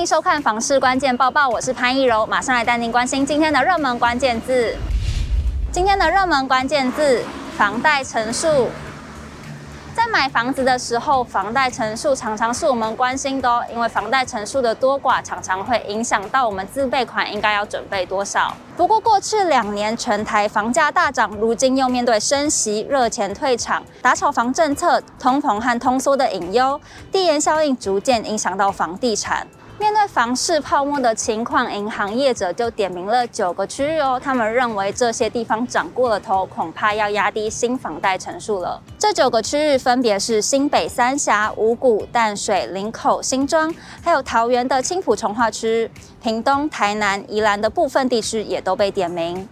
欢迎收看《房市关键报报》，我是潘一柔，马上来带您关心今天的热门关键字。今天的热门关键字：房贷成数。在买房子的时候，房贷成数常常是我们关心的哦，因为房贷成数的多寡常常会影响到我们自备款应该要准备多少。不过过去两年全台房价大涨，如今又面对升息、热钱退场、打炒房政策、通膨和通缩的隐忧，地延效应逐渐影响到房地产。面对房市泡沫的情况，银行业者就点名了九个区域哦。他们认为这些地方涨过了头，恐怕要压低新房贷成数了。这九个区域分别是新北三峡、五股、淡水、林口、新庄，还有桃园的青埔重划区、屏东、台南、宜兰的部分地区也都被点名。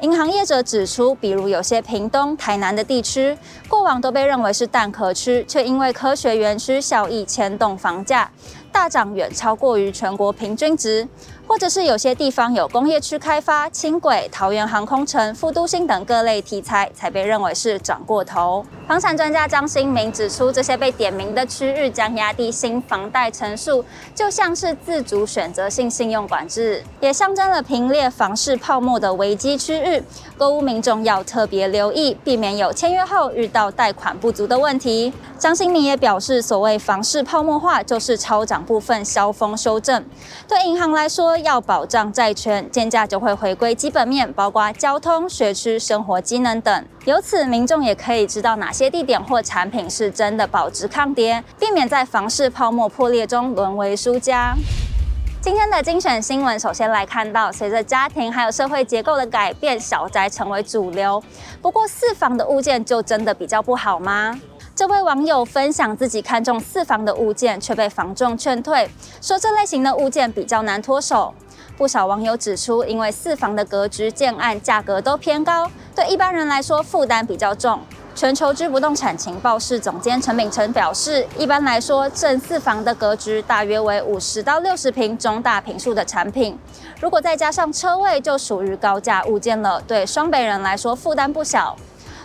银行业者指出，比如有些屏东、台南的地区，过往都被认为是蛋壳区，却因为科学园区效益牵动房价。大涨远超过于全国平均值，或者是有些地方有工业区开发、轻轨、桃园航空城、副都心等各类题材，才被认为是涨过头。房产专家张新明指出，这些被点名的区域将压低新房贷成数，就像是自主选择性信用管制，也象征了平列房市泡沫的危机区域。购屋民众要特别留意，避免有签约后遇到贷款不足的问题。张新明也表示，所谓房市泡沫化，就是超涨部分销封修正。对银行来说，要保障债权，建价就会回归基本面，包括交通、学区、生活机能等。由此，民众也可以知道哪些地点或产品是真的保值抗跌，避免在房市泡沫破裂中沦为输家。今天的精选新闻，首先来看到，随着家庭还有社会结构的改变，小宅成为主流。不过，四房的物件就真的比较不好吗？这位网友分享自己看中四房的物件，却被房仲劝退，说这类型的物件比较难脱手。不少网友指出，因为四房的格局、建案价格都偏高，对一般人来说负担比较重。全球之不动产情报室总监陈秉承表示，一般来说，正四房的格局大约为五十到六十平中大坪数的产品，如果再加上车位，就属于高价物件了。对双北人来说，负担不小。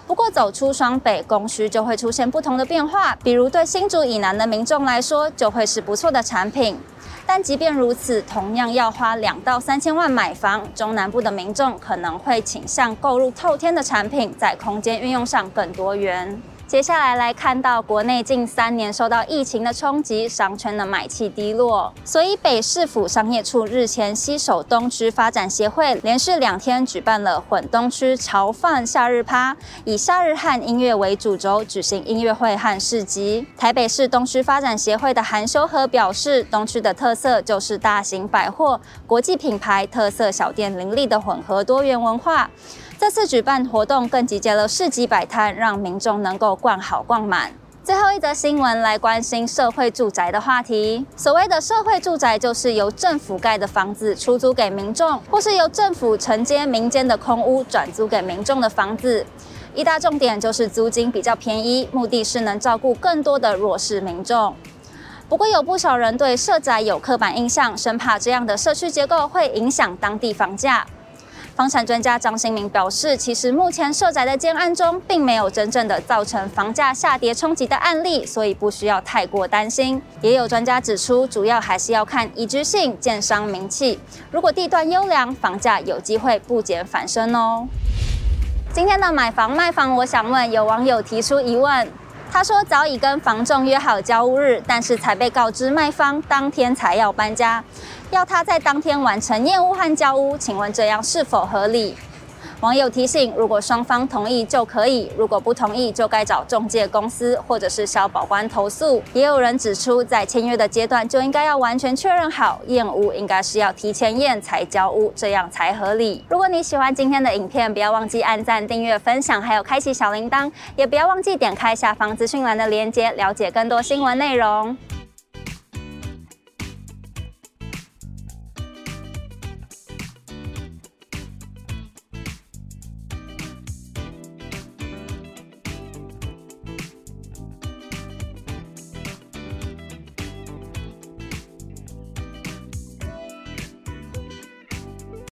不过，走出双北，供需就会出现不同的变化，比如对新竹以南的民众来说，就会是不错的产品。但即便如此，同样要花两到三千万买房，中南部的民众可能会倾向购入透天的产品，在空间运用上更多元。接下来来看到国内近三年受到疫情的冲击，商圈的买气低落，所以北市府商业处日前携手东区发展协会，连续两天举办了混东区潮放夏日趴，以夏日汉音乐为主轴举行音乐会和市集。台北市东区发展协会的韩修和表示，东区的特色就是大型百货、国际品牌、特色小店林立的混合多元文化。这次举办活动更集结了市集摆摊，让民众能够逛好逛满。最后一则新闻来关心社会住宅的话题。所谓的社会住宅，就是由政府盖的房子出租给民众，或是由政府承接民间的空屋转租给民众的房子。一大重点就是租金比较便宜，目的是能照顾更多的弱势民众。不过有不少人对社宅有刻板印象，生怕这样的社区结构会影响当地房价。房产专家张新明表示，其实目前涉宅的建案中，并没有真正的造成房价下跌冲击的案例，所以不需要太过担心。也有专家指出，主要还是要看宜居性、建商名气。如果地段优良，房价有机会不减反升哦。今天的买房卖房，我想问，有网友提出疑问，他说早已跟房仲约好交屋日，但是才被告知卖方当天才要搬家。要他在当天完成验屋和交屋，请问这样是否合理？网友提醒：如果双方同意就可以，如果不同意就该找中介公司或者是消保官投诉。也有人指出，在签约的阶段就应该要完全确认好，验屋应该是要提前验才交屋，这样才合理。如果你喜欢今天的影片，不要忘记按赞、订阅、分享，还有开启小铃铛，也不要忘记点开下方资讯栏的链接，了解更多新闻内容。